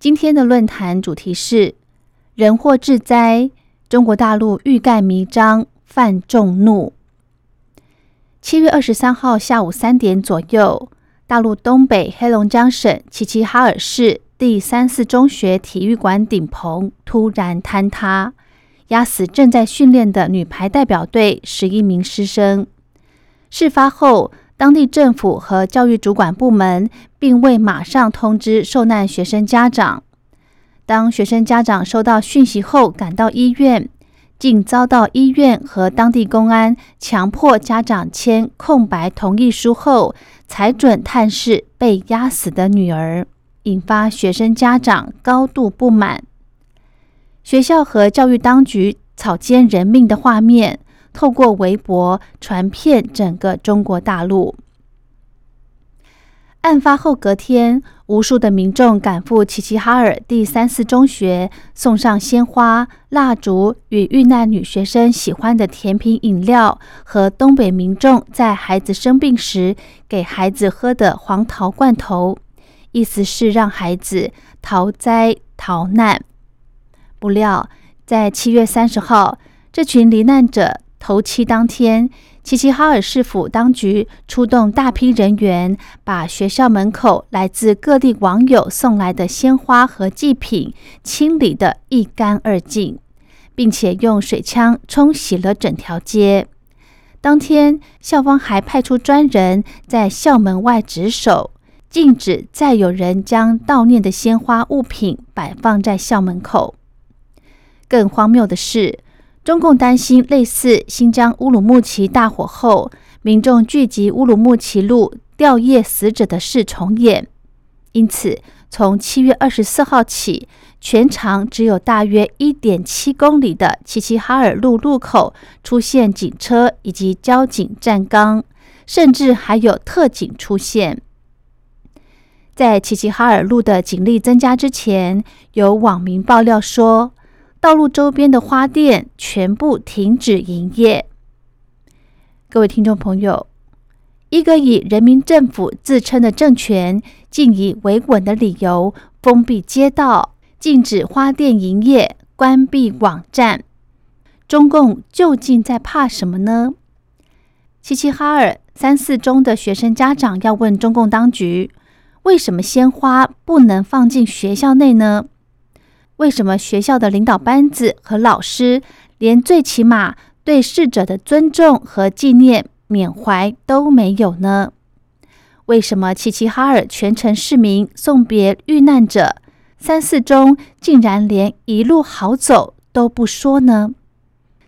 今天的论坛主题是“人祸致灾”，中国大陆欲盖弥彰，犯众怒。七月二十三号下午三点左右，大陆东北黑龙江省齐齐哈尔市第三四中学体育馆顶棚突然坍塌，压死正在训练的女排代表队十一名师生。事发后，当地政府和教育主管部门并未马上通知受难学生家长。当学生家长收到讯息后，赶到医院，竟遭到医院和当地公安强迫家长签空白同意书后，才准探视被压死的女儿，引发学生家长高度不满。学校和教育当局草菅人命的画面。透过微博传遍整个中国大陆。案发后隔天，无数的民众赶赴齐齐哈尔第三四中学，送上鲜花、蜡烛与遇难女学生喜欢的甜品饮料，和东北民众在孩子生病时给孩子喝的黄桃罐头，意思是让孩子逃灾逃难。不料，在七月三十号，这群罹难者。头七当天，齐齐哈尔市府当局出动大批人员，把学校门口来自各地网友送来的鲜花和祭品清理得一干二净，并且用水枪冲洗了整条街。当天，校方还派出专人在校门外值守，禁止再有人将悼念的鲜花物品摆放在校门口。更荒谬的是。中共担心类似新疆乌鲁木齐大火后，民众聚集乌鲁木齐路吊唁死者的事重演，因此从七月二十四号起，全长只有大约一点七公里的齐齐哈尔路路口出现警车以及交警站岗，甚至还有特警出现。在齐齐哈尔路的警力增加之前，有网民爆料说。道路周边的花店全部停止营业。各位听众朋友，一个以人民政府自称的政权，竟以维稳的理由封闭街道、禁止花店营业、关闭网站，中共究竟在怕什么呢？齐齐哈尔三四中的学生家长要问中共当局：为什么鲜花不能放进学校内呢？为什么学校的领导班子和老师连最起码对逝者的尊重和纪念缅怀都没有呢？为什么齐齐哈尔全城市民送别遇难者，三四中竟然连一路好走都不说呢？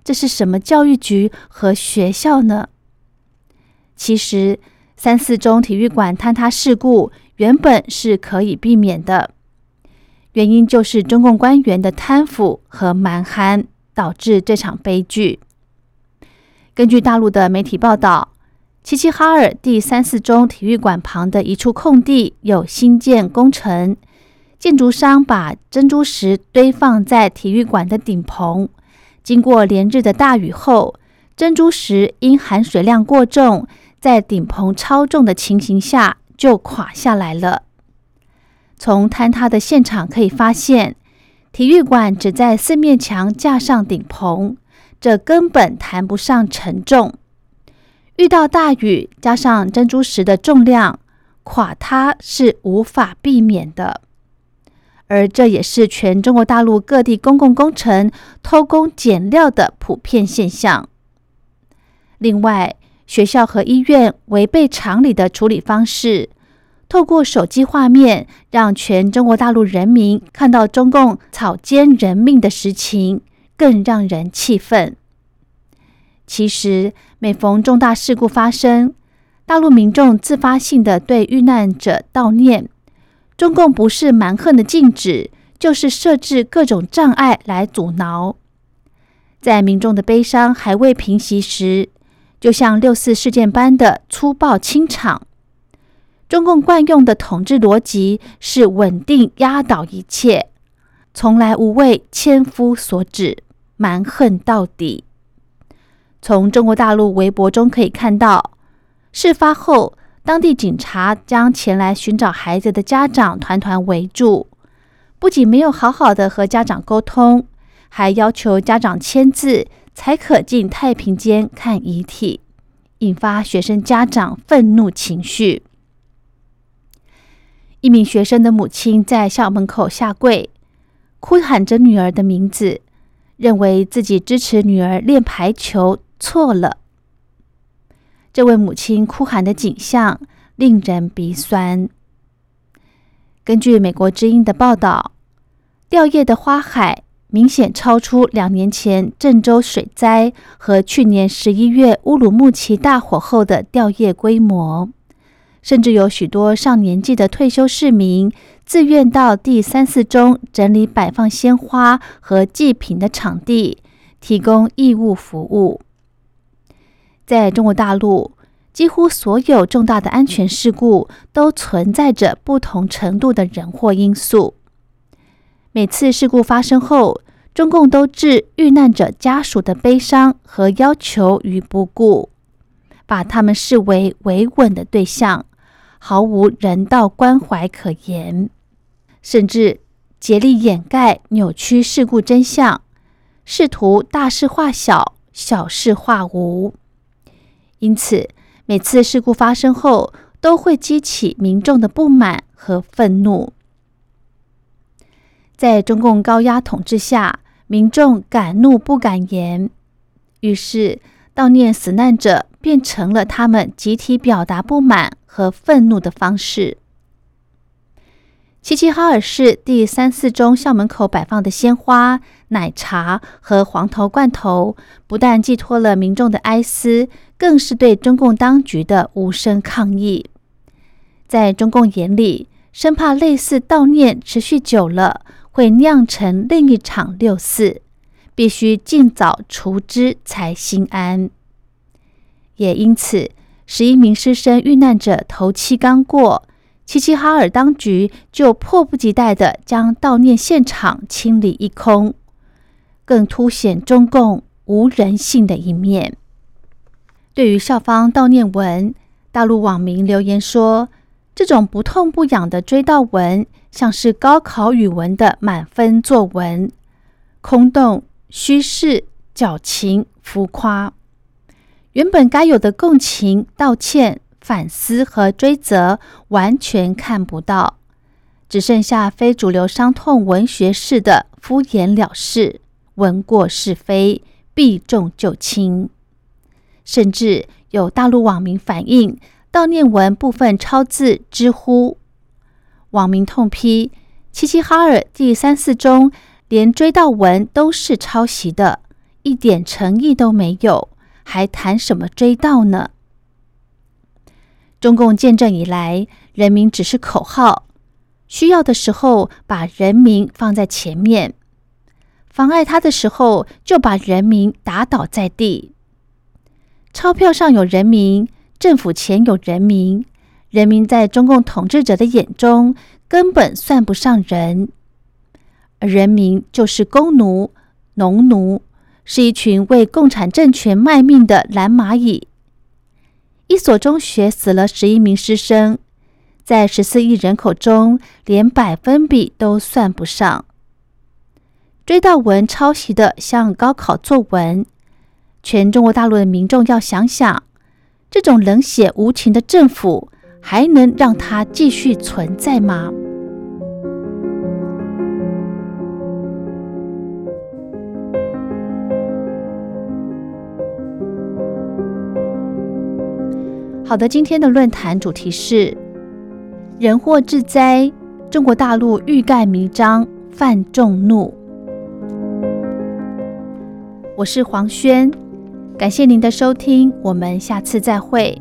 这是什么教育局和学校呢？其实，三四中体育馆坍塌事故原本是可以避免的。原因就是中共官员的贪腐和蛮憨，导致这场悲剧。根据大陆的媒体报道，齐齐哈尔第三四中体育馆旁的一处空地有新建工程，建筑商把珍珠石堆放在体育馆的顶棚，经过连日的大雨后，珍珠石因含水量过重，在顶棚超重的情形下就垮下来了。从坍塌的现场可以发现，体育馆只在四面墙架上顶棚，这根本谈不上沉重。遇到大雨，加上珍珠石的重量，垮塌是无法避免的。而这也是全中国大陆各地公共工程偷工减料的普遍现象。另外，学校和医院违背常理的处理方式。透过手机画面，让全中国大陆人民看到中共草菅人命的实情，更让人气愤。其实，每逢重大事故发生，大陆民众自发性的对遇难者悼念，中共不是蛮横的禁止，就是设置各种障碍来阻挠。在民众的悲伤还未平息时，就像六四事件般的粗暴清场。中共惯用的统治逻辑是稳定压倒一切，从来无为千夫所指，蛮横到底。从中国大陆微博中可以看到，事发后，当地警察将前来寻找孩子的家长团团围住，不仅没有好好的和家长沟通，还要求家长签字才可进太平间看遗体，引发学生家长愤怒情绪。一名学生的母亲在校门口下跪，哭喊着女儿的名字，认为自己支持女儿练排球错了。这位母亲哭喊的景象令人鼻酸。根据美国之音的报道，掉叶的花海明显超出两年前郑州水灾和去年十一月乌鲁木齐大火后的掉叶规模。甚至有许多上年纪的退休市民自愿到第三四中整理摆放鲜花和祭品的场地，提供义务服务。在中国大陆，几乎所有重大的安全事故都存在着不同程度的人祸因素。每次事故发生后，中共都置遇难者家属的悲伤和要求于不顾，把他们视为维稳的对象。毫无人道关怀可言，甚至竭力掩盖、扭曲事故真相，试图大事化小、小事化无。因此，每次事故发生后，都会激起民众的不满和愤怒。在中共高压统治下，民众敢怒不敢言，于是悼念死难者变成了他们集体表达不满。和愤怒的方式。齐齐哈尔市第三四中校门口摆放的鲜花、奶茶和黄桃罐头，不但寄托了民众的哀思，更是对中共当局的无声抗议。在中共眼里，生怕类似悼念持续久了，会酿成另一场六四，必须尽早除之才心安。也因此。十一名师生遇难者头七刚过，齐齐哈尔当局就迫不及待地将悼念现场清理一空，更凸显中共无人性的一面。对于校方悼念文，大陆网民留言说：“这种不痛不痒的追悼文，像是高考语文的满分作文，空洞、虚饰、矫情、浮夸。”原本该有的共情、道歉、反思和追责完全看不到，只剩下非主流伤痛文学式的敷衍了事、闻过是非、避重就轻。甚至有大陆网民反映，悼念文部分抄自知乎。网民痛批齐齐哈尔第三四中连追悼文都是抄袭的，一点诚意都没有。还谈什么追悼呢？中共建政以来，人民只是口号，需要的时候把人民放在前面，妨碍他的时候就把人民打倒在地。钞票上有人民，政府前有人民，人民在中共统治者的眼中根本算不上人，而人民就是工奴、农奴。是一群为共产政权卖命的蓝蚂蚁。一所中学死了十一名师生，在十四亿人口中，连百分比都算不上。追悼文抄袭的像高考作文，全中国大陆的民众要想想，这种冷血无情的政府，还能让它继续存在吗？好的，今天的论坛主题是“人祸致灾”，中国大陆欲盖弥彰，犯众怒。我是黄轩，感谢您的收听，我们下次再会。